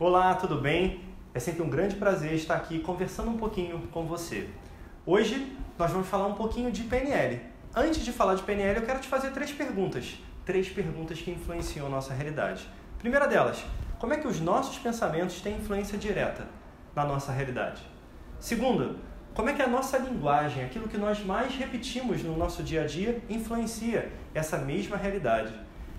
Olá, tudo bem? É sempre um grande prazer estar aqui conversando um pouquinho com você. Hoje nós vamos falar um pouquinho de PNL. Antes de falar de PNL, eu quero te fazer três perguntas. Três perguntas que influenciam a nossa realidade. Primeira delas, como é que os nossos pensamentos têm influência direta na nossa realidade? Segunda, como é que a nossa linguagem, aquilo que nós mais repetimos no nosso dia a dia, influencia essa mesma realidade?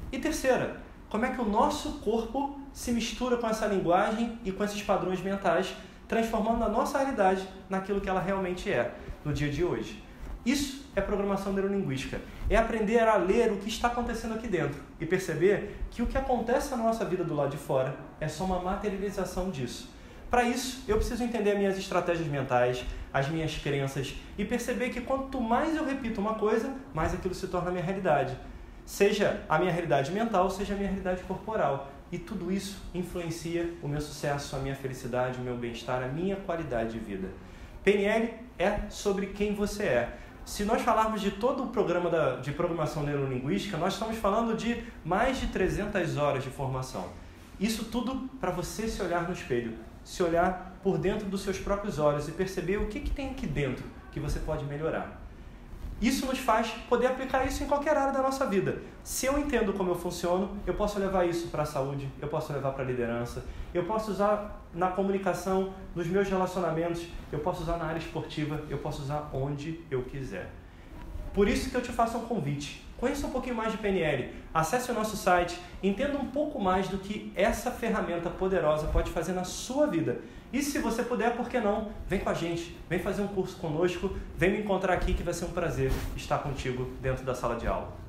E terceira, como é que o nosso corpo se mistura com essa linguagem e com esses padrões mentais, transformando a nossa realidade naquilo que ela realmente é no dia de hoje? Isso é programação neurolinguística. É aprender a ler o que está acontecendo aqui dentro e perceber que o que acontece na nossa vida do lado de fora é só uma materialização disso. Para isso, eu preciso entender minhas estratégias mentais, as minhas crenças e perceber que quanto mais eu repito uma coisa, mais aquilo se torna minha realidade. Seja a minha realidade mental, seja a minha realidade corporal. E tudo isso influencia o meu sucesso, a minha felicidade, o meu bem-estar, a minha qualidade de vida. PNL é sobre quem você é. Se nós falarmos de todo o programa da, de programação neurolinguística, nós estamos falando de mais de 300 horas de formação. Isso tudo para você se olhar no espelho, se olhar por dentro dos seus próprios olhos e perceber o que, que tem aqui dentro que você pode melhorar. Isso nos faz poder aplicar isso em qualquer área da nossa vida. Se eu entendo como eu funciono, eu posso levar isso para a saúde, eu posso levar para a liderança, eu posso usar na comunicação, nos meus relacionamentos, eu posso usar na área esportiva, eu posso usar onde eu quiser. Por isso que eu te faço um convite. Conheça um pouquinho mais de PNL, acesse o nosso site, entenda um pouco mais do que essa ferramenta poderosa pode fazer na sua vida. E se você puder, por que não? Vem com a gente, vem fazer um curso conosco, vem me encontrar aqui que vai ser um prazer estar contigo dentro da sala de aula.